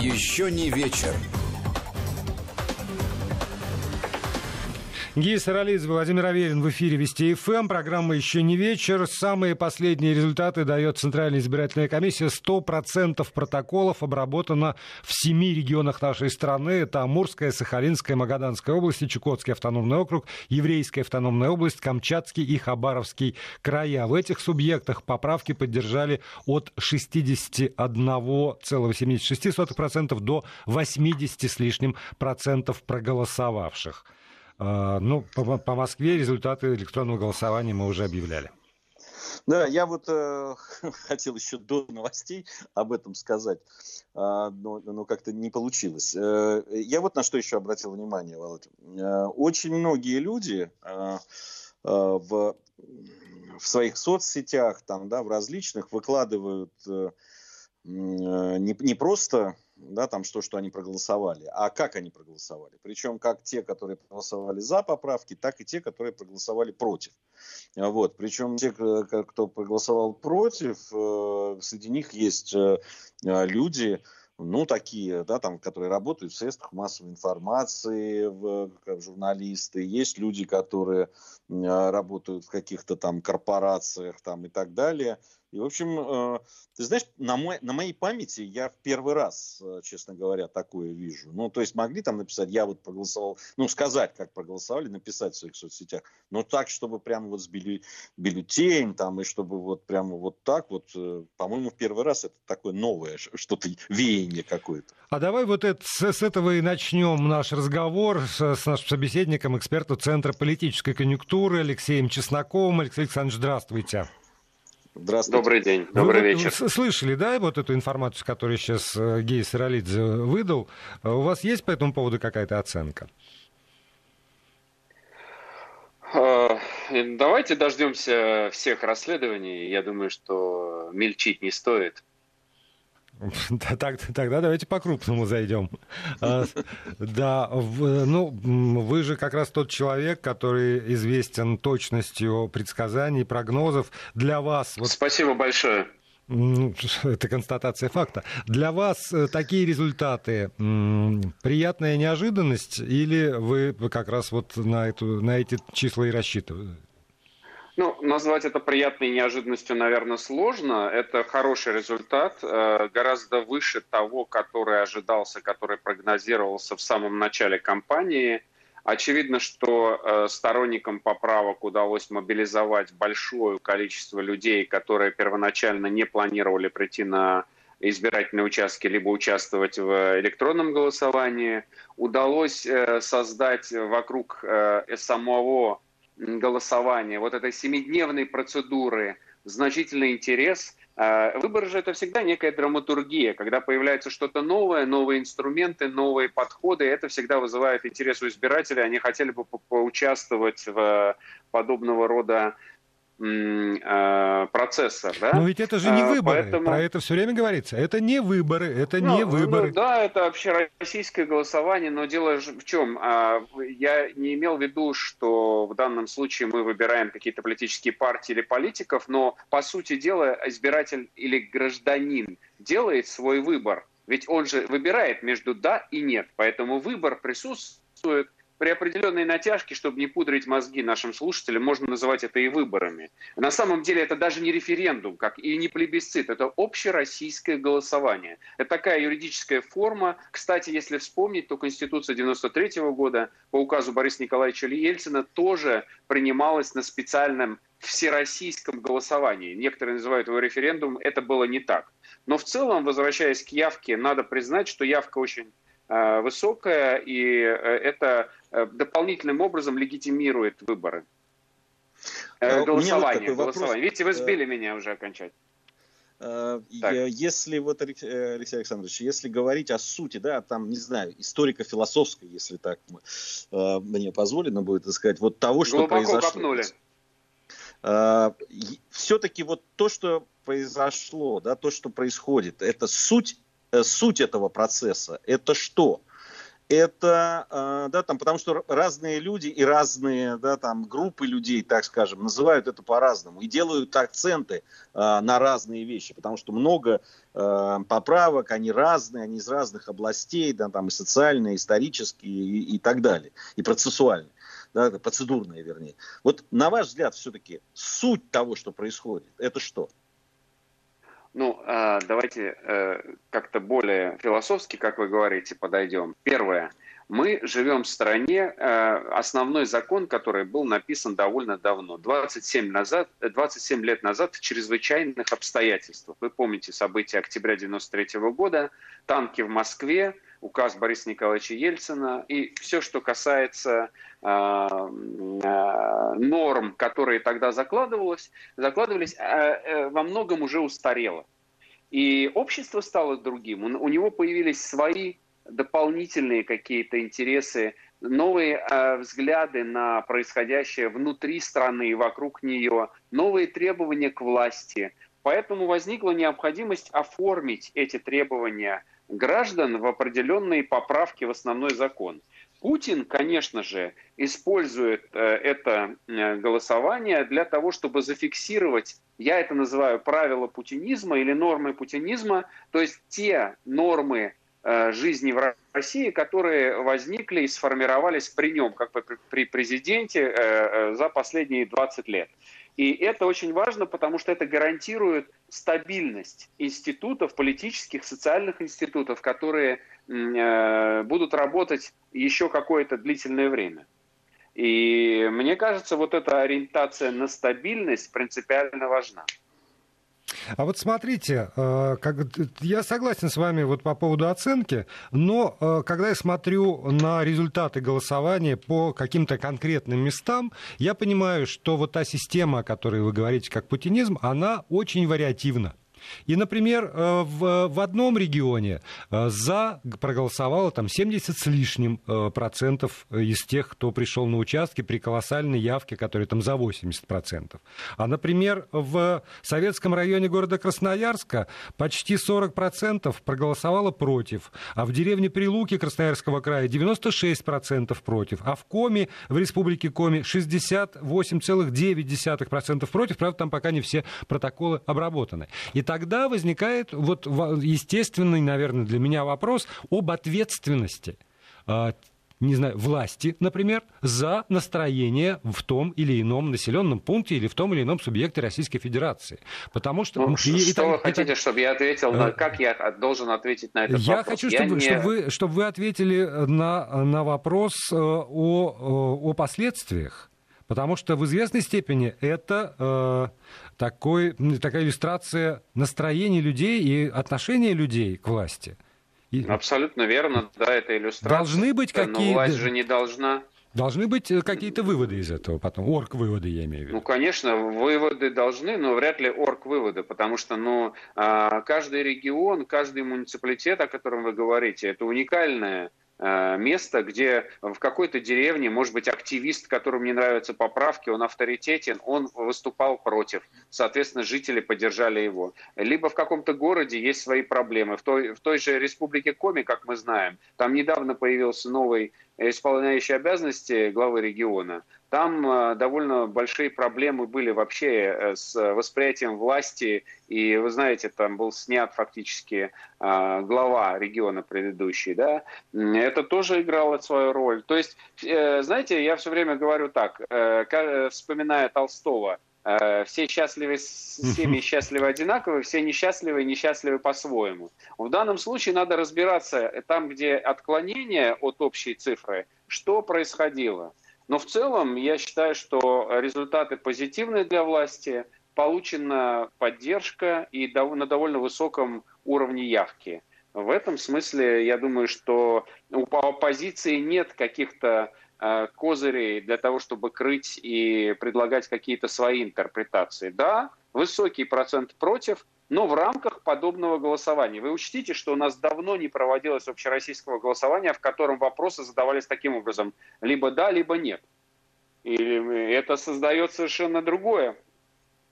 Еще не вечер. Гия Саралидзе, Владимир Аверин в эфире Вести ФМ. Программа «Еще не вечер». Самые последние результаты дает Центральная избирательная комиссия. 100% протоколов обработано в семи регионах нашей страны. Это Амурская, Сахалинская, Магаданская области, Чукотский автономный округ, Еврейская автономная область, Камчатский и Хабаровский края. В этих субъектах поправки поддержали от 61,76% до 80 с лишним процентов проголосовавших. А, ну, по, по Москве результаты электронного голосования мы уже объявляли. Да, я вот э, хотел еще до новостей об этом сказать, э, но, но как-то не получилось. Э, я вот на что еще обратил внимание, Володя. Э, очень многие люди э, э, в, в своих соцсетях, там, да, в различных, выкладывают э, не, не просто да, там что, что они проголосовали, а как они проголосовали. Причем как те, которые проголосовали за поправки, так и те, которые проголосовали против. Вот. Причем те, кто проголосовал против, э, среди них есть э, люди, ну, такие, да, там, которые работают в средствах массовой информации, в, как журналисты, есть люди, которые работают в каких-то там корпорациях там и так далее. И, в общем, э, ты знаешь, на, мой, на моей памяти я в первый раз, э, честно говоря, такое вижу. Ну, то есть могли там написать, я вот проголосовал, ну, сказать, как проголосовали, написать в своих соцсетях, но так, чтобы прямо вот с бюлле, бюллетень там, и чтобы вот прямо вот так вот, э, по-моему, в первый раз это такое новое, что-то веяние какое-то. А давай вот это, с, с этого и начнем наш разговор с, с нашим собеседником, экспертом Центра политической конъюнктуры Алексеем Чесноковым. Алексей Александрович, здравствуйте. Здравствуйте. Добрый день, добрый вы, вечер. Вы слышали, да, вот эту информацию, которую сейчас э, Гей Саралидзе выдал? А у вас есть по этому поводу какая-то оценка? А, давайте дождемся всех расследований. Я думаю, что мельчить не стоит. Тогда давайте по-крупному зайдем. А, да, ну, вы же как раз тот человек, который известен точностью предсказаний, прогнозов. Для вас... Спасибо большое. Это констатация факта. Для вас э, такие результаты приятная неожиданность или вы как раз вот на, эту, на эти числа и рассчитываете? Ну, назвать это приятной неожиданностью, наверное, сложно. Это хороший результат, э, гораздо выше того, который ожидался, который прогнозировался в самом начале кампании. Очевидно, что э, сторонникам поправок удалось мобилизовать большое количество людей, которые первоначально не планировали прийти на избирательные участки, либо участвовать в электронном голосовании. Удалось э, создать вокруг самого голосования, вот этой семидневной процедуры значительный интерес. А, выборы же это всегда некая драматургия, когда появляется что-то новое, новые инструменты, новые подходы, это всегда вызывает интерес у избирателей, они хотели бы поучаствовать в подобного рода Э, процессор. Да? Но ведь это же не а, выборы. Поэтому... Про это все время говорится. Это не выборы, это ну, не ну, выборы. Ну, да, это вообще российское голосование, но дело в чем? А, я не имел в виду, что в данном случае мы выбираем какие-то политические партии или политиков, но по сути дела избиратель или гражданин делает свой выбор. Ведь он же выбирает между да и нет. Поэтому выбор присутствует при определенной натяжке, чтобы не пудрить мозги нашим слушателям, можно называть это и выборами. На самом деле это даже не референдум, как и не плебисцит, это общероссийское голосование. Это такая юридическая форма. Кстати, если вспомнить, то Конституция 93 -го года по указу Бориса Николаевича Ельцина тоже принималась на специальном всероссийском голосовании. Некоторые называют его референдум, это было не так. Но в целом, возвращаясь к явке, надо признать, что явка очень э, высокая, и э, это дополнительным образом легитимирует выборы. Э, голосование, вот голосование. Видите, вы сбили меня уже окончательно. Э, так. Если вот, Алексей Александрович, если говорить о сути, да, там, не знаю, историко-философской, если так мне позволено будет сказать, вот того, что Глубоко произошло. Копнули. Все-таки вот то, что произошло, да, то, что происходит, это суть, суть этого процесса. Это что? Это, э, да, там, потому что разные люди и разные, да, там, группы людей, так скажем, называют это по-разному и делают акценты э, на разные вещи, потому что много э, поправок, они разные, они из разных областей, да, там, и социальные, и исторические, и, и так далее, и процессуальные, да, процедурные, вернее. Вот, на ваш взгляд, все-таки суть того, что происходит, это что? Ну, а, давайте э, как-то более философски, как вы говорите, подойдем. Первое. Мы живем в стране, э, основной закон, который был написан довольно давно, 27, назад, 27 лет назад в чрезвычайных обстоятельствах. Вы помните события октября 93 года, танки в Москве, указ Бориса Николаевича Ельцина и все, что касается э, э, норм, которые тогда закладывалось, закладывались, э, э, во многом уже устарело. И общество стало другим, у него появились свои дополнительные какие-то интересы, новые э, взгляды на происходящее внутри страны и вокруг нее, новые требования к власти. Поэтому возникла необходимость оформить эти требования граждан в определенные поправки в основной закон. Путин, конечно же, использует э, это э, голосование для того, чтобы зафиксировать, я это называю правила путинизма или нормы путинизма, то есть те нормы э, жизни в России, которые возникли и сформировались при нем, как при президенте за последние 20 лет. И это очень важно, потому что это гарантирует стабильность институтов, политических, социальных институтов, которые э, будут работать еще какое-то длительное время. И мне кажется, вот эта ориентация на стабильность принципиально важна. А вот смотрите, э, как, я согласен с вами вот по поводу оценки, но э, когда я смотрю на результаты голосования по каким-то конкретным местам, я понимаю, что вот та система, о которой вы говорите, как путинизм, она очень вариативна. И, например, э, в, в одном регионе э, за проголосовало там 70 с лишним э, процентов из тех, кто пришел на участки при колоссальной явке, которая там за 80 процентов. А, например, в советском районе города Красноярска почти 40 процентов проголосовало против, а в деревне Прилуки Красноярского края 96 процентов против, а в Коми, в республике Коми 68,9 процентов против, правда, там пока не все протоколы обработаны. И тогда возникает вот естественный, наверное, для меня вопрос об ответственности а, не знаю, власти, например, за настроение в том или ином населенном пункте или в том или ином субъекте Российской Федерации. Потому что... Ну, и, что и, вы хотите, это... чтобы я ответил? На... Э, как я должен ответить на этот я вопрос? Хочу, я хочу, чтобы, не... чтобы, вы, чтобы вы ответили на, на вопрос э, о, о последствиях. Потому что в известной степени это э, такой, такая иллюстрация настроения людей и отношения людей к власти. И... Абсолютно верно, да, это иллюстрация. Должны быть какие-то... Но власть же не должна... Должны быть э, какие-то выводы из этого потом, орг-выводы, я имею в виду. Ну, конечно, выводы должны, но вряд ли орг-выводы, потому что, ну, а, каждый регион, каждый муниципалитет, о котором вы говорите, это уникальная место, где в какой-то деревне, может быть, активист, которому не нравятся поправки, он авторитетен, он выступал против. Соответственно, жители поддержали его. Либо в каком-то городе есть свои проблемы. В той, в той же республике Коми, как мы знаем, там недавно появился новый исполняющий обязанности главы региона. Там э, довольно большие проблемы были вообще э, с восприятием власти. И вы знаете, там был снят фактически э, глава региона предыдущий. Да? Это тоже играло свою роль. То есть, знаете, я все время говорю так, вспоминая Толстого, все счастливы, семьи счастливы одинаково, все несчастливы и несчастливы по-своему. В данном случае надо разбираться там, где отклонение от общей цифры, что происходило. Но в целом я считаю, что результаты позитивные для власти, получена поддержка и на довольно высоком уровне явки. В этом смысле я думаю, что у оппозиции нет каких-то э, козырей для того, чтобы крыть и предлагать какие-то свои интерпретации. Да, высокий процент против, но в рамках подобного голосования. Вы учтите, что у нас давно не проводилось общероссийского голосования, в котором вопросы задавались таким образом, либо да, либо нет. И это создает совершенно другое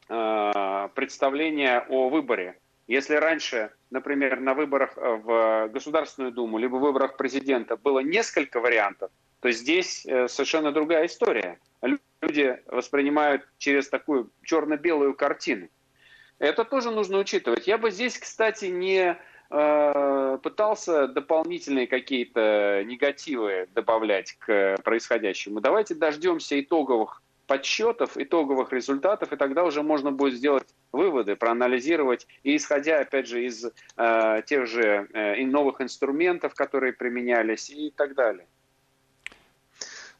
э, представление о выборе. Если раньше например, на выборах э, в Государственную Думу, либо выборах президента было несколько вариантов, то здесь э, совершенно другая история. Люди воспринимают через такую черно-белую картину. Это тоже нужно учитывать. Я бы здесь, кстати, не э, пытался дополнительные какие-то негативы добавлять к происходящему. Давайте дождемся итоговых подсчетов, итоговых результатов, и тогда уже можно будет сделать выводы, проанализировать, и исходя, опять же, из э, тех же э, новых инструментов, которые применялись, и так далее.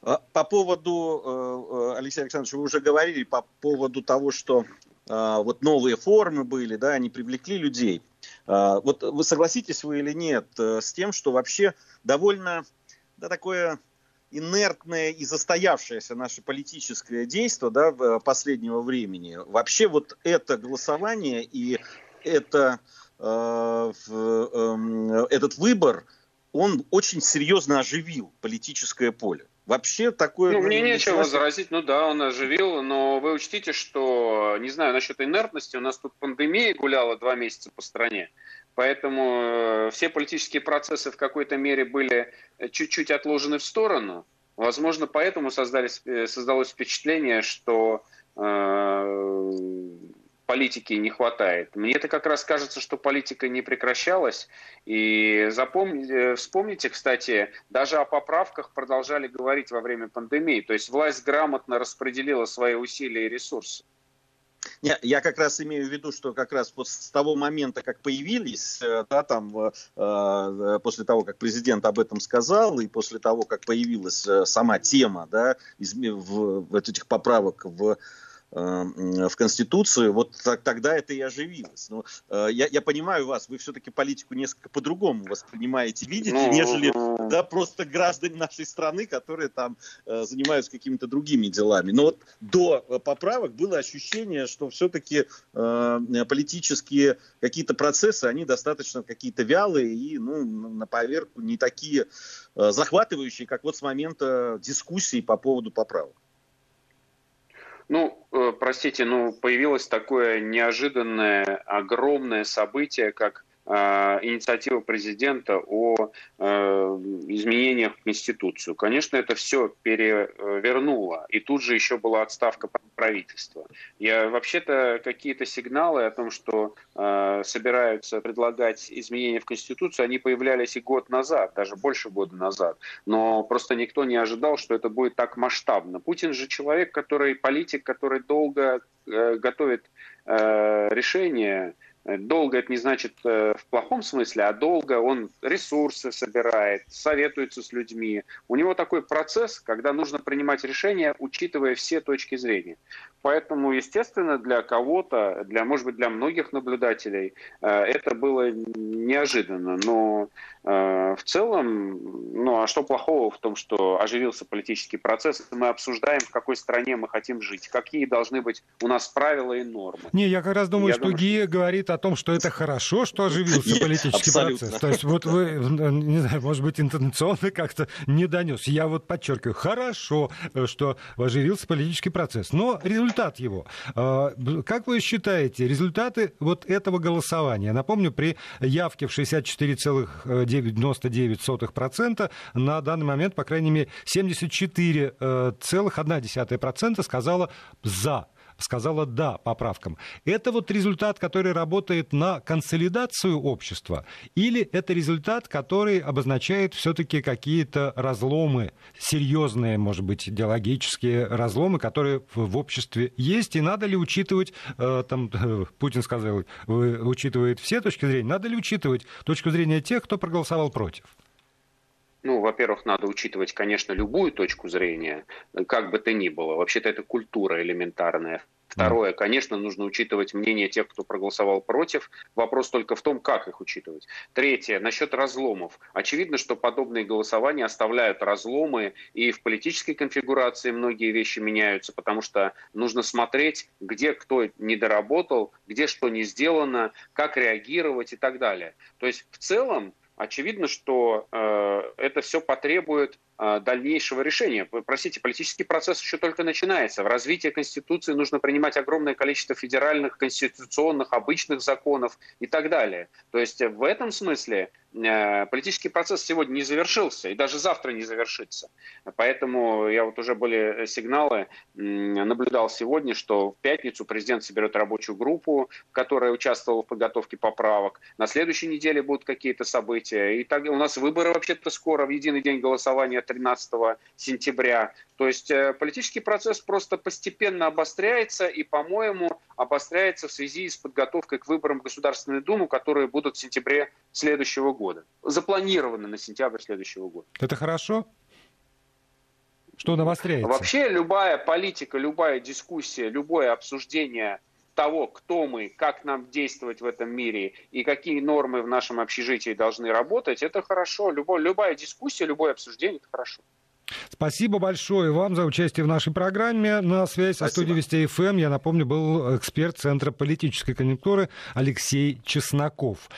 А, по поводу, э, э, Алексей Александрович, вы уже говорили по поводу того, что э, вот новые формы были, да, они привлекли людей. Вот вы согласитесь вы или нет с тем, что вообще довольно да, такое инертное и застоявшееся наше политическое действие да, последнего времени. Вообще вот это голосование и это, э, э, этот выбор, он очень серьезно оживил политическое поле. Вообще такое... Ну, мне нечего возразить, ну да, он оживил, но вы учтите, что, не знаю, насчет инертности, у нас тут пандемия гуляла два месяца по стране, поэтому э, все политические процессы в какой-то мере были чуть-чуть отложены в сторону. Возможно, поэтому создались, э, создалось впечатление, что э, политики не хватает. Мне это как раз кажется, что политика не прекращалась. И запомните, э, вспомните, кстати, даже о поправках продолжали говорить во время пандемии. То есть власть грамотно распределила свои усилия и ресурсы. Не, я как раз имею в виду, что как раз вот с того момента, как появились, э, да, там, э, э, после того, как президент об этом сказал, и после того, как появилась сама тема, да, из, в, в этих поправок в в Конституцию, вот тогда это и оживилось. Но э, я, я понимаю вас, вы все-таки политику несколько по-другому воспринимаете, видите, ну, нежели ну. да, просто граждане нашей страны, которые там э, занимаются какими-то другими делами. Но вот до поправок было ощущение, что все-таки э, политические какие-то процессы, они достаточно какие-то вялые и ну, на поверку не такие э, захватывающие, как вот с момента дискуссии по поводу поправок. Ну, э, простите, ну, появилось такое неожиданное, огромное событие, как инициатива президента о э, изменениях в Конституцию. Конечно, это все перевернуло. И тут же еще была отставка правительства. Я вообще-то какие-то сигналы о том, что э, собираются предлагать изменения в Конституцию, они появлялись и год назад, даже больше года назад. Но просто никто не ожидал, что это будет так масштабно. Путин же человек, который политик, который долго э, готовит э, решения Долго это не значит э, в плохом смысле, а долго он ресурсы собирает, советуется с людьми. У него такой процесс, когда нужно принимать решения, учитывая все точки зрения. Поэтому, естественно, для кого-то, для, может быть, для многих наблюдателей э, это было неожиданно. Но э, в целом, ну а что плохого в том, что оживился политический процесс, мы обсуждаем, в какой стране мы хотим жить, какие должны быть у нас правила и нормы. Не, я как раз думаю, я что думаю, Гия что... говорит о том, что это хорошо, что оживился политический процесс. То есть вот вы, не знаю, может быть, интонационно как-то не донес. Я вот подчеркиваю, хорошо, э, что оживился политический процесс. Но результат его. А, как вы считаете, результаты вот этого голосования? Напомню, при явке в 64,99% на данный момент, по крайней мере, 74,1% сказала «за» сказала «да» поправкам. Это вот результат, который работает на консолидацию общества, или это результат, который обозначает все-таки какие-то разломы, серьезные, может быть, идеологические разломы, которые в обществе есть, и надо ли учитывать, э, там, Путин сказал, учитывает все точки зрения, надо ли учитывать точку зрения тех, кто проголосовал против? Ну, во-первых, надо учитывать, конечно, любую точку зрения, как бы то ни было. Вообще-то это культура элементарная. Второе, конечно, нужно учитывать мнение тех, кто проголосовал против. Вопрос только в том, как их учитывать. Третье, насчет разломов. Очевидно, что подобные голосования оставляют разломы, и в политической конфигурации многие вещи меняются, потому что нужно смотреть, где кто не доработал, где что не сделано, как реагировать и так далее. То есть в целом Очевидно, что э, это все потребует дальнейшего решения. Простите, политический процесс еще только начинается. В развитии Конституции нужно принимать огромное количество федеральных, конституционных, обычных законов и так далее. То есть в этом смысле Э, политический процесс сегодня не завершился и даже завтра не завершится. Поэтому я вот уже были сигналы, наблюдал сегодня, что в пятницу президент соберет рабочую группу, которая участвовала в подготовке поправок. На следующей неделе будут какие-то события. И так у нас выборы вообще-то скоро, в единый день голосования 13 сентября. То есть э, политический процесс просто постепенно обостряется и, по-моему, обостряется в связи с подготовкой к выборам в Государственную Думу, которые будут в сентябре следующего года. Запланированы на сентябрь следующего года. Это хорошо? Что обостряется? Вообще любая политика, любая дискуссия, любое обсуждение того, кто мы, как нам действовать в этом мире и какие нормы в нашем общежитии должны работать, это хорошо. Любой, любая дискуссия, любое обсуждение – это хорошо. Спасибо большое вам за участие в нашей программе. На связь со студией Вести ФМ, я напомню, был эксперт Центра политической конъюнктуры Алексей Чесноков.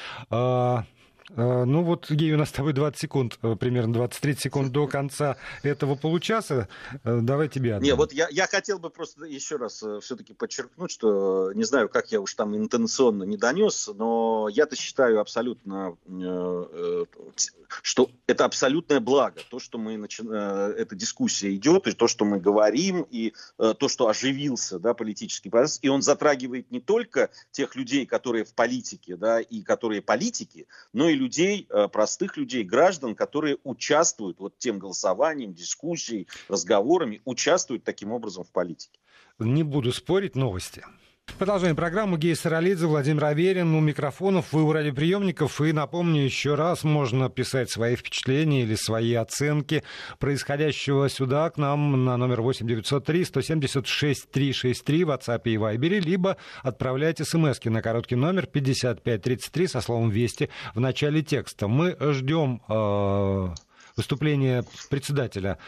А, ну вот, Гей, у нас с тобой 20 секунд, э, примерно 20-30 секунд до конца этого получаса. Э, давай тебе отдам. Не, вот я, я хотел бы просто еще раз э, все-таки подчеркнуть, что не знаю, как я уж там интенционно не донес, но я-то считаю абсолютно, что это абсолютное благо, то, что мы начи... эта дискуссия идет, и то, что мы говорим, и то, что оживился да, политический процесс, и он затрагивает не только тех людей, которые в политике, да, и которые политики, но и людей, э, простых людей, граждан, которые участвуют вот тем голосованием, дискуссией, разговорами, участвуют таким образом в политике. Не буду спорить, новости. Продолжаем программу. Гея Саралидзе, Владимир Аверин у микрофонов, вы у радиоприемников. И напомню еще раз, можно писать свои впечатления или свои оценки происходящего сюда к нам на номер 8903 176 363 в WhatsApp и Viber, либо отправлять смс на короткий номер 5533 со словом «Вести» в начале текста. Мы ждем э, выступления председателя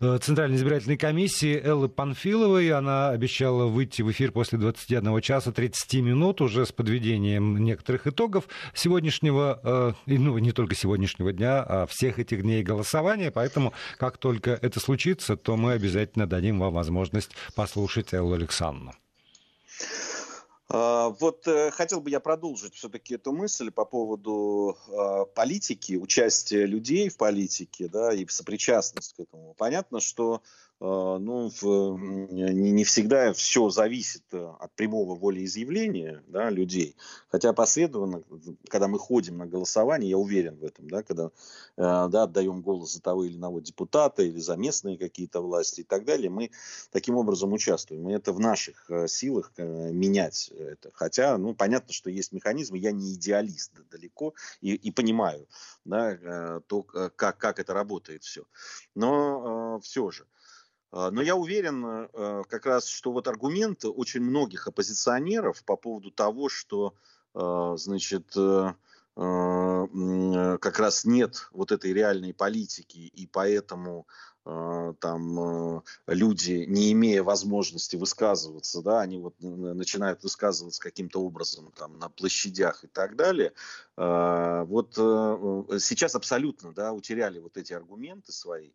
Центральной избирательной комиссии Эллы Панфиловой. Она обещала выйти в эфир после 21 часа 30 минут уже с подведением некоторых итогов сегодняшнего, э, ну не только сегодняшнего дня, а всех этих дней голосования. Поэтому как только это случится, то мы обязательно дадим вам возможность послушать Эллу Александровну. А, вот э, хотел бы я продолжить все-таки эту мысль по поводу а, политики, участия людей в политике, да, и сопричастность к этому. Понятно, что ну, в, не, не всегда все зависит э, от прямого волеизъявления да, людей. Хотя последовательно, когда мы ходим на голосование, я уверен в этом, да, когда э, да, отдаем голос за того или иного депутата или за местные какие-то власти и так далее, мы таким образом участвуем. И это в наших э, силах менять это. Хотя, ну, понятно, что есть механизмы, я не идеалист далеко и, и понимаю, да, то, как, как это работает все. Но все же. А, но я уверен э, как раз, что вот аргумент очень многих оппозиционеров по поводу того, что, э, значит, э, как раз нет вот этой реальной политики, и поэтому там люди, не имея возможности высказываться, да, они вот начинают высказываться каким-то образом там на площадях и так далее. Вот сейчас абсолютно, да, утеряли вот эти аргументы свои.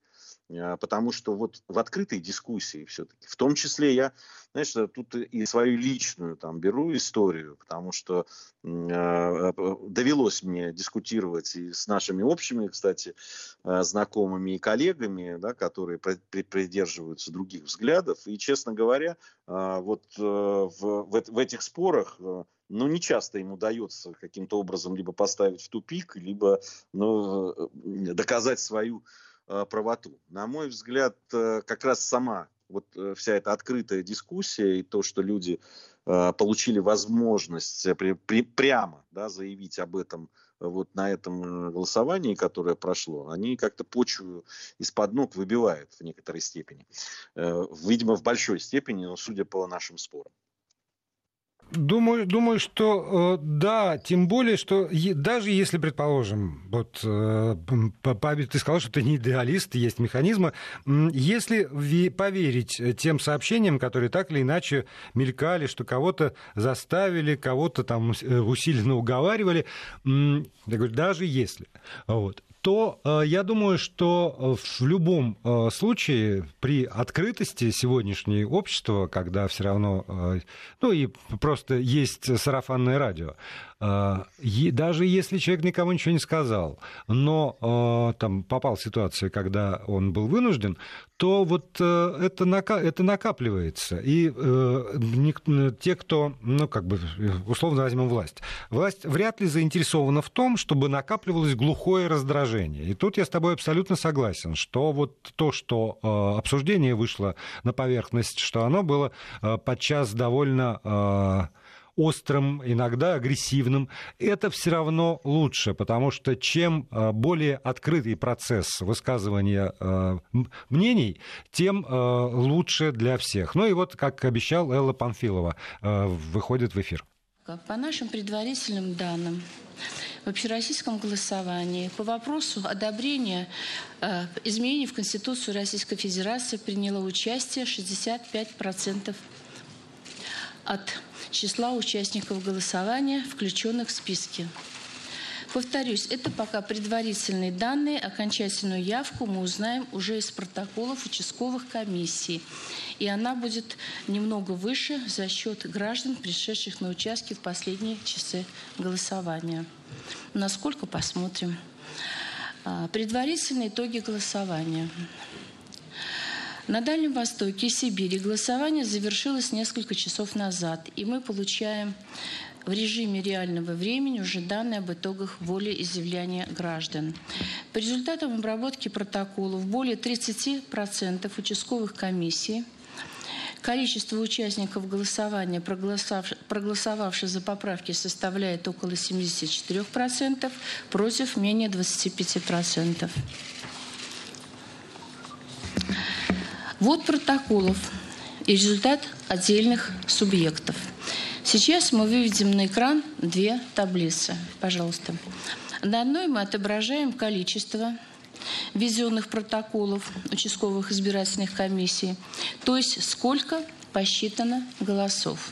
А, потому что вот в открытой дискуссии все-таки, в том числе я, знаешь, тут и свою личную там беру историю, потому что э, довелось мне дискутировать и с нашими общими, кстати, э, знакомыми и коллегами, да, которые придерживаются других взглядов, и, честно говоря, э, вот э, в, в, в этих спорах э, ну, не часто ему удается каким-то образом либо поставить в тупик, либо ну, доказать свою Э, правоту. На мой взгляд, э, как раз сама вот э, вся эта открытая дискуссия и то, что люди получили возможность при, при, прямо да, заявить об этом вот на этом голосовании, которое прошло, они как-то почву из-под ног выбивают в некоторой степени. Видимо, в большой степени, но судя по нашим спорам. Думаю, думаю, что э, да, тем более, что даже если, предположим, вот э, ты сказал, что ты не идеалист, есть механизмы, если поверить тем сообщениям, которые так или иначе мелькали, что кого-то заставили, кого-то там э, усиленно уговаривали, я говорю, даже если, вот, то э, я думаю, что в любом э, случае при открытости сегодняшнего общества, когда все равно, э, ну и просто есть сарафанное радио, даже если человек никому ничего не сказал, но а, там попал в ситуацию, когда он был вынужден, то вот э, это, это накапливается. И э, те, кто, ну, как бы, условно возьмем власть, власть вряд ли заинтересована в том, чтобы накапливалось глухое раздражение. И тут я с тобой абсолютно согласен, что вот то, что э, обсуждение вышло на поверхность, что оно было подчас довольно острым, иногда агрессивным, это все равно лучше, потому что чем э, более открытый процесс высказывания э, мнений, тем э, лучше для всех. Ну и вот, как обещал Элла Панфилова, выходит в эфир. По нашим предварительным данным, в общероссийском голосовании по вопросу одобрения изменений в Конституцию Российской Федерации приняло участие 65% от числа участников голосования, включенных в списки. Повторюсь, это пока предварительные данные. Окончательную явку мы узнаем уже из протоколов участковых комиссий. И она будет немного выше за счет граждан, пришедших на участки в последние часы голосования. Насколько посмотрим. А, предварительные итоги голосования. На Дальнем Востоке и Сибири голосование завершилось несколько часов назад, и мы получаем в режиме реального времени уже данные об итогах волеизъявления граждан. По результатам обработки протоколов более 30% участковых комиссий Количество участников голосования, проголосовавших за поправки, составляет около 74%, против менее 25%. Вот протоколов и результат отдельных субъектов. Сейчас мы выведем на экран две таблицы. Пожалуйста. На одной мы отображаем количество введенных протоколов участковых избирательных комиссий, то есть сколько посчитано голосов.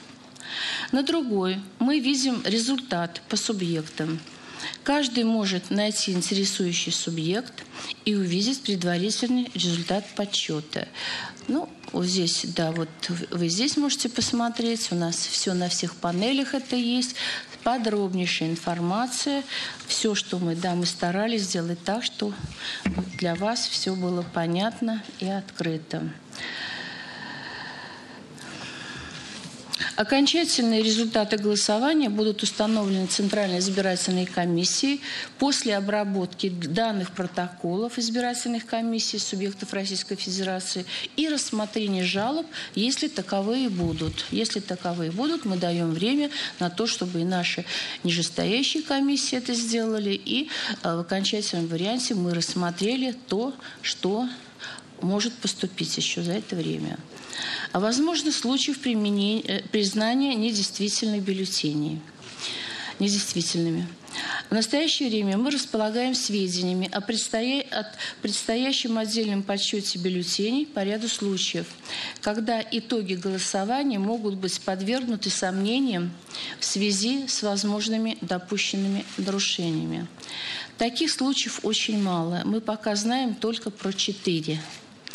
На другой мы видим результат по субъектам – Каждый может найти интересующий субъект и увидеть предварительный результат подсчета. Ну, вот здесь, да, вот вы здесь можете посмотреть. У нас все на всех панелях это есть. Подробнейшая информация. Все, что мы, да, мы старались сделать так, что для вас все было понятно и открыто. Окончательные результаты голосования будут установлены Центральной избирательной комиссией после обработки данных протоколов избирательных комиссий субъектов Российской Федерации и рассмотрения жалоб, если таковые будут. Если таковые будут, мы даем время на то, чтобы и наши нижестоящие комиссии это сделали, и э, в окончательном варианте мы рассмотрели то, что может поступить еще за это время. А возможно случаев применения, э, признания недействительных бюллетеней. Недействительными. В настоящее время мы располагаем сведениями о, предстоя... о предстоящем отдельном подсчете бюллетеней по ряду случаев, когда итоги голосования могут быть подвергнуты сомнениям в связи с возможными допущенными нарушениями. Таких случаев очень мало. Мы пока знаем только про четыре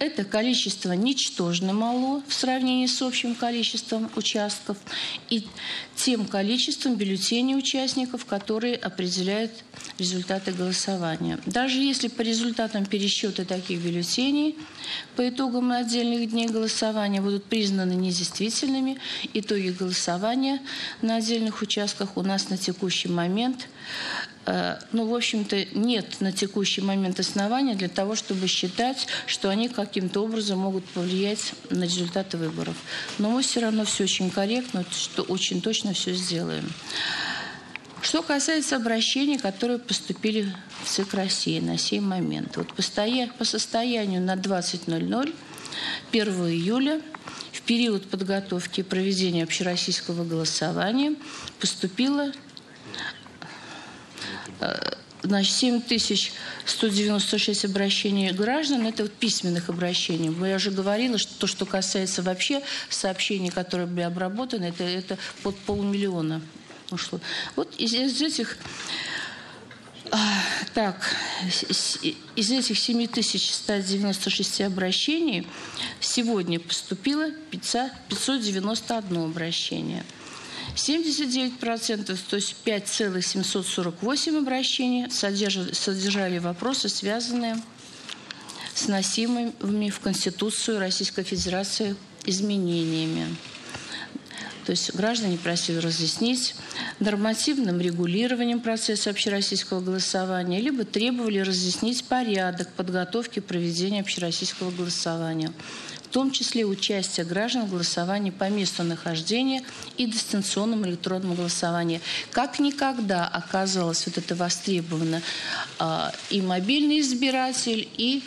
это количество ничтожно мало в сравнении с общим количеством участков и тем количеством бюллетеней участников, которые определяют результаты голосования. Даже если по результатам пересчета таких бюллетеней по итогам отдельных дней голосования будут признаны недействительными, итоги голосования на отдельных участках у нас на текущий момент Э, ну, в общем-то, нет на текущий момент основания для того, чтобы считать, что они каким-то образом могут повлиять на результаты выборов. Но мы все равно все очень корректно, что очень точно все сделаем. Что касается обращений, которые поступили в ЦИК России на сей момент. Вот по, по состоянию на 20.00 1 июля в период подготовки и проведения общероссийского голосования поступило Э, значит, 7196 обращений граждан – это вот письменных обращений. Я уже говорила, что то, что касается вообще сообщений, которые были обработаны, это, это под полмиллиона ушло. Вот из, из этих Так, из этих 7196 обращений сегодня поступило 591 обращение. 79%, то есть 5,748 обращений содержали вопросы, связанные с носимыми в Конституцию Российской Федерации изменениями. То есть граждане просили разъяснить нормативным регулированием процесса общероссийского голосования, либо требовали разъяснить порядок подготовки и проведения общероссийского голосования в том числе участие граждан в голосовании по месту нахождения и дистанционном электронном голосовании. Как никогда оказалось вот это востребовано а, и мобильный избиратель, и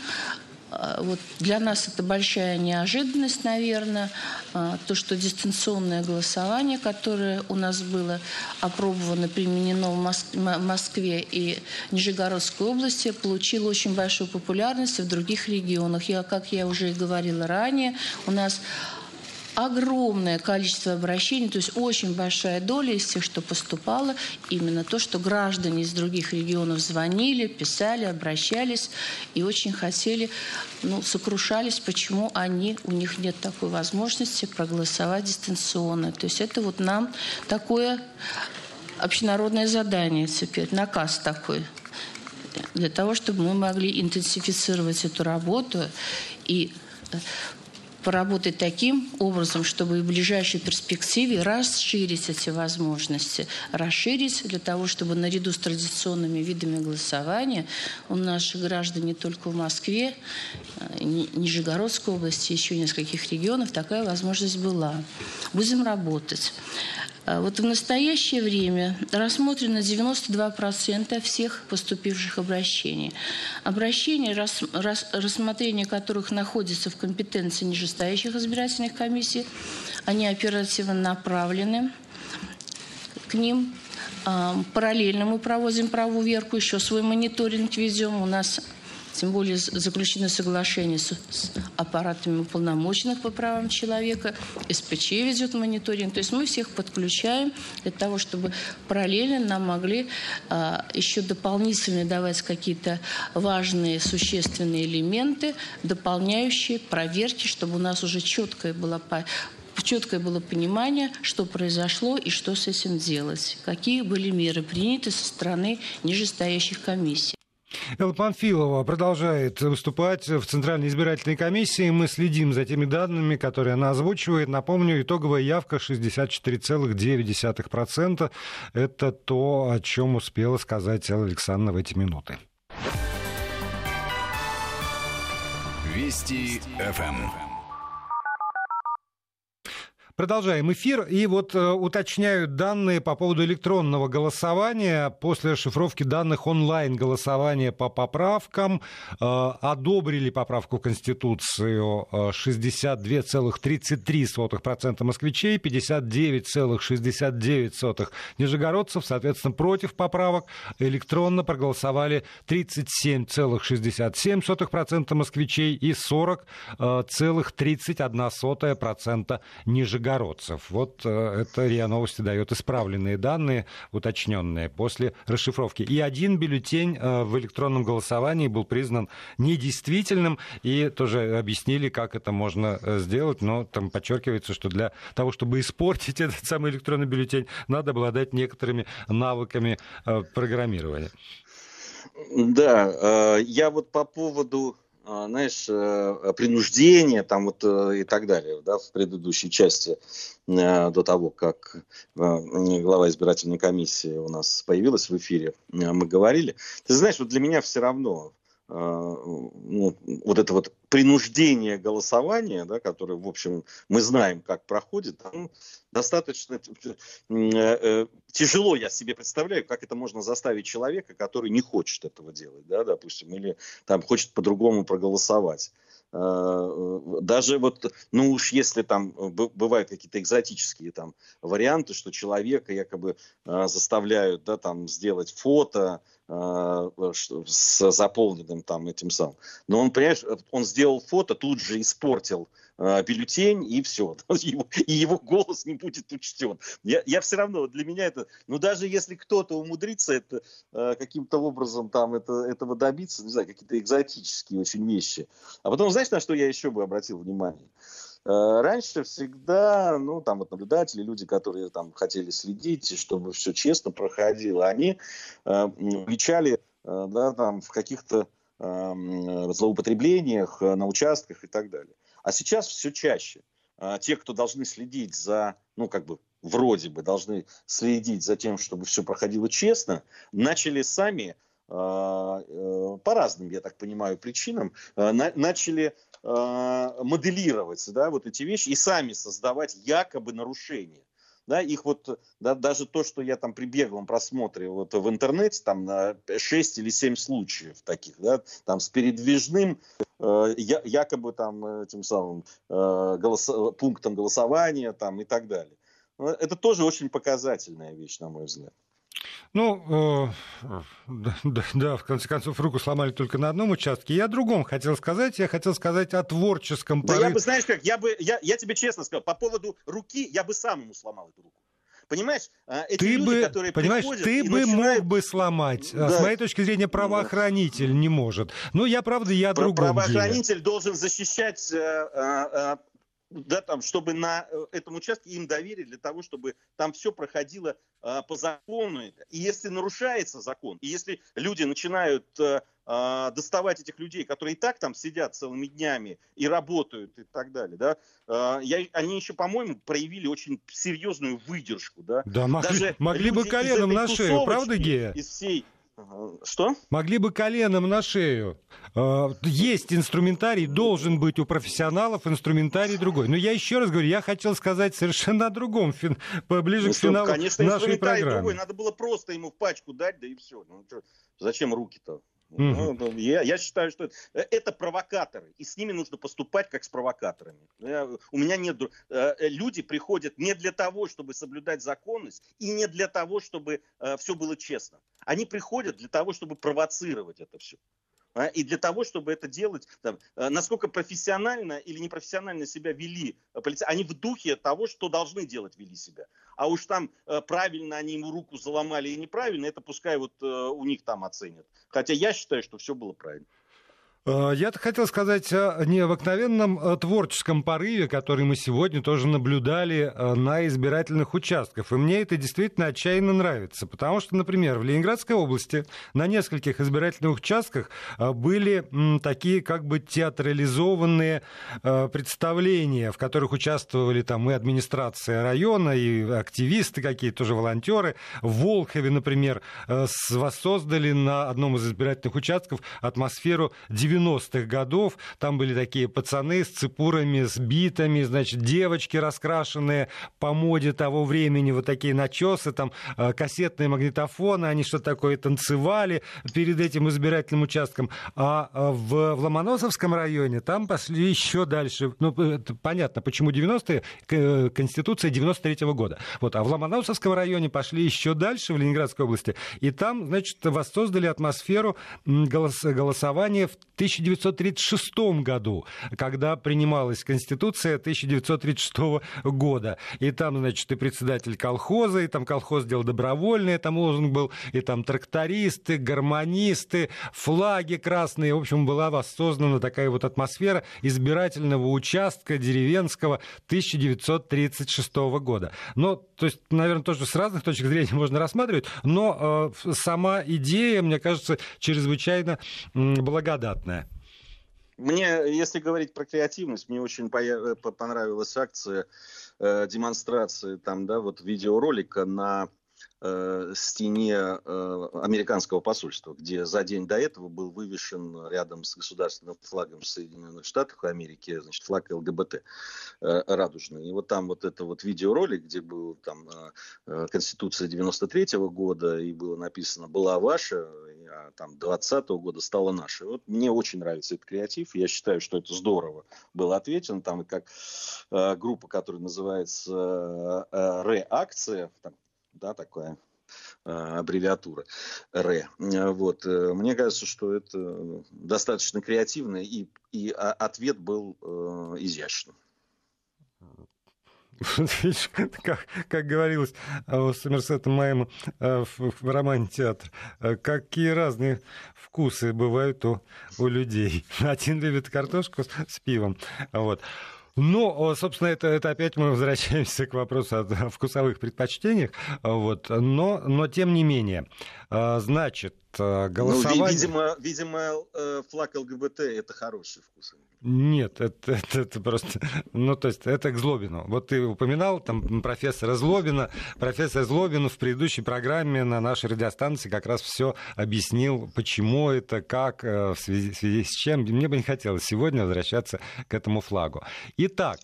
вот для нас это большая неожиданность, наверное, а, то, что дистанционное голосование, которое у нас было опробовано, применено в Москве и Нижегородской области, получило очень большую популярность в других регионах. Я, как я уже и говорила ранее, у нас огромное количество обращений, то есть очень большая доля из тех, что поступало, именно то, что граждане из других регионов звонили, писали, обращались и очень хотели, ну, сокрушались, почему они, у них нет такой возможности проголосовать дистанционно. То есть это вот нам такое общенародное задание теперь, наказ такой для того, чтобы мы могли интенсифицировать эту работу и поработать таким образом, чтобы в ближайшей перспективе расширить эти возможности. Расширить для того, чтобы наряду с традиционными видами голосования у наших граждан не только в Москве, э, Нижегородской области, еще нескольких регионов такая возможность была. Будем работать. А вот в настоящее время рассмотрено 92% всех поступивших обращений. Обращения, рас, рас, рассмотрение которых находится в компетенции нижестоящих избирательных комиссий, они оперативно направлены к ним. А, параллельно мы проводим правоверку, еще свой мониторинг ведем. У нас тем более заключено соглашение с, с аппаратами уполномоченных по правам человека, СПЧ ведет мониторинг. То есть мы всех подключаем для того, чтобы параллельно нам могли а, еще дополнительно давать какие-то важные, существенные элементы, дополняющие проверки, чтобы у нас уже четкое было четкое было понимание, что произошло и что с этим делать, какие были меры приняты со стороны нижестоящих комиссий. Элла Панфилова продолжает выступать в Центральной избирательной комиссии. Мы следим за теми данными, которые она озвучивает. Напомню, итоговая явка 64,9%. Это то, о чем успела сказать Элла Александровна в эти минуты. Вести ФМ. Продолжаем эфир. И вот э, уточняют данные по поводу электронного голосования. После расшифровки данных онлайн-голосования по поправкам э, одобрили поправку в Конституцию э, 62,33% москвичей, 59,69% нижегородцев. Соответственно, против поправок электронно проголосовали 37,67% москвичей и 40,31% нижегородцев нижегородцев. Вот э, это РИА Новости дает исправленные данные, уточненные после расшифровки. И один бюллетень э, в электронном голосовании был признан недействительным, и тоже объяснили, как это можно э, сделать, но там подчеркивается, что для того, чтобы испортить этот самый электронный бюллетень, надо обладать некоторыми навыками программирования. Да, я вот по поводу знаешь, э, принуждение там вот э, и так далее, да, в предыдущей части э, до того, как глава избирательной комиссии у нас появилась в эфире, мы говорили. Ты знаешь, вот для меня все равно ну, вот это вот принуждение голосования, да, которое, в общем, мы знаем, как проходит, ну, достаточно э, тяжело я себе представляю, как это можно заставить человека, который не хочет этого делать, да, допустим, или там хочет по-другому проголосовать. Э, даже вот, ну уж если там бывают какие-то экзотические там варианты, что человека якобы заставляют, да, там сделать фото, с заполненным там этим самым. Но он, понимаешь, он сделал фото, тут же испортил э, бюллетень, и все. Его, и его голос не будет учтен. Я, я все равно, для меня это, ну даже если кто-то умудрится это э, каким-то образом там это, этого добиться, не знаю, какие-то экзотические очень вещи. А потом, знаешь, на что я еще бы обратил внимание? Э, раньше всегда, ну, там вот наблюдатели, люди, которые там хотели следить, чтобы все честно проходило, они э, э, да, там в каких-то э, злоупотреблениях э, на участках и так далее. А сейчас все чаще э, те, кто должны следить за, ну, как бы, вроде бы должны следить за тем, чтобы все проходило честно, начали сами по разным, я так понимаю, причинам, начали моделировать да, вот эти вещи и сами создавать якобы нарушения. Да, их вот, да, даже то, что я там при беглом просмотре вот в интернете, там на 6 или 7 случаев таких, да, там с передвижным, э, якобы там этим самым э, голос, пунктом голосования там и так далее. Это тоже очень показательная вещь, на мой взгляд. Ну, э, да, да, в конце концов, руку сломали только на одном участке. Я о другом хотел сказать. Я хотел сказать о творческом порыве. Да я бы, знаешь как, я бы, я, я тебе честно сказал, по поводу руки, я бы сам ему сломал эту руку. Понимаешь, а, эти ты люди, бы, которые понимаешь, ты бы начинают... мог бы сломать. А да. С моей точки зрения, правоохранитель да. не может. Ну, я, правда, я о другом Правоохранитель деле. должен защищать э, э, да, там, чтобы на э, этом участке им доверили для того, чтобы там все проходило а, по закону. И если нарушается закон, и если люди начинают а, а, доставать этих людей, которые и так там сидят целыми днями и работают и так далее, да, а, я, они еще, по-моему, проявили очень серьезную выдержку, да. Да, могли, Даже могли бы коленом на шею, правда, Гея? Из всей что? Могли бы коленом на шею. Э, есть инструментарий, должен быть у профессионалов инструментарий другой. Но я еще раз говорю, я хотел сказать совершенно о другом, ближе ну, к финалу конечно, нашей программы. Другой. Надо было просто ему в пачку дать, да и все. Ну, что, зачем руки-то? Ну, я, я считаю, что это, э, это провокаторы, и с ними нужно поступать как с провокаторами. Я, у меня нет... Э, э, люди приходят не для того, чтобы соблюдать законность, и не для того, чтобы э, все было честно. Они приходят для того, чтобы провоцировать это все. А, и для того, чтобы это делать, там, э, насколько профессионально или непрофессионально себя вели э, полицейские, они в духе того, что должны делать, вели себя. А уж там э, правильно они ему руку заломали и неправильно, это пускай вот у них там оценят. Хотя я считаю, что все было правильно. Э, я хотел сказать о необыкновенном э, творческом порыве, который мы сегодня тоже наблюдали э, на избирательных участках. И мне это действительно отчаянно нравится. Потому что, например, в Ленинградской области на нескольких избирательных участках были такие как бы театрализованные представления, в которых участвовали там и администрация района, и активисты какие-то, тоже волонтеры. В Волхове, например, воссоздали на одном из избирательных участков атмосферу 90 90-х годов. Там были такие пацаны с цепурами, с битами, значит, девочки раскрашенные по моде того времени, вот такие начесы, там э, кассетные магнитофоны, они что такое танцевали перед этим избирательным участком. А э, в, в Ломоносовском районе там пошли еще дальше. Ну, понятно, почему 90-е, э, Конституция 93-го года. Вот, а в Ломоносовском районе пошли еще дальше, в Ленинградской области, и там, значит, воссоздали атмосферу голос, голосования в 1936 году, когда принималась Конституция 1936 года. И там, значит, и председатель колхоза, и там колхоз делал добровольный, там лозунг был, и там трактористы, гармонисты, флаги красные. В общем, была воссоздана такая вот атмосфера избирательного участка деревенского 1936 года. Но, то есть, наверное, тоже с разных точек зрения можно рассматривать, но э, сама идея, мне кажется, чрезвычайно благодатная. Мне, если говорить про креативность, мне очень э, понравилась акция э, демонстрации там, да, вот видеоролика на э, стене э, американского посольства, где за день до этого был вывешен рядом с государственным флагом Соединенных Штатов Америки, значит, флаг ЛГБТ э, радужный. И вот там вот это вот видеоролик, где был там э, Конституция 93 -го года, и было написано «Была ваша», а там 20 -го года стала наша. Вот мне очень нравится этот креатив, я считаю, что это здорово было отвечено, там как э, группа, которая называется э, э, «Реакция», там, да, такая аббревиатура РЭ. Вот. Мне кажется, что это достаточно креативно, и, и ответ был изящным. как, как говорилось у Сомерсета Майма в, в романе «Театр», какие разные вкусы бывают у, у людей. Один любит картошку с, с пивом, вот. Ну, собственно, это, это опять мы возвращаемся к вопросу о вкусовых предпочтениях. Вот. Но, но тем не менее, а, значит, голосование... Ну, видимо, видимо, э, флаг ЛГБТ – это хороший вкус. Нет, это, это, это просто... Ну, то есть, это к Злобину. Вот ты упоминал там профессора Злобина. Профессор Злобин в предыдущей программе на нашей радиостанции как раз все объяснил, почему это, как, э, в связи, в связи с чем. Мне бы не хотелось сегодня возвращаться к этому флагу. Итак,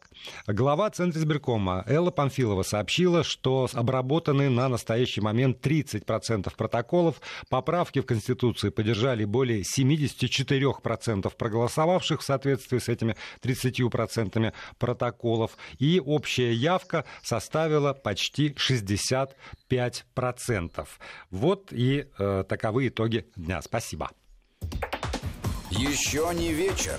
глава Центра избиркома Элла Памфилова сообщила, что обработаны на настоящий момент 30% протоколов. Поправки в Конституции поддержали более 74% проголосовавших в соответствии соответствии с этими 30% протоколов. И общая явка составила почти 65%. Вот и э, таковы итоги дня. Спасибо. Еще не вечер.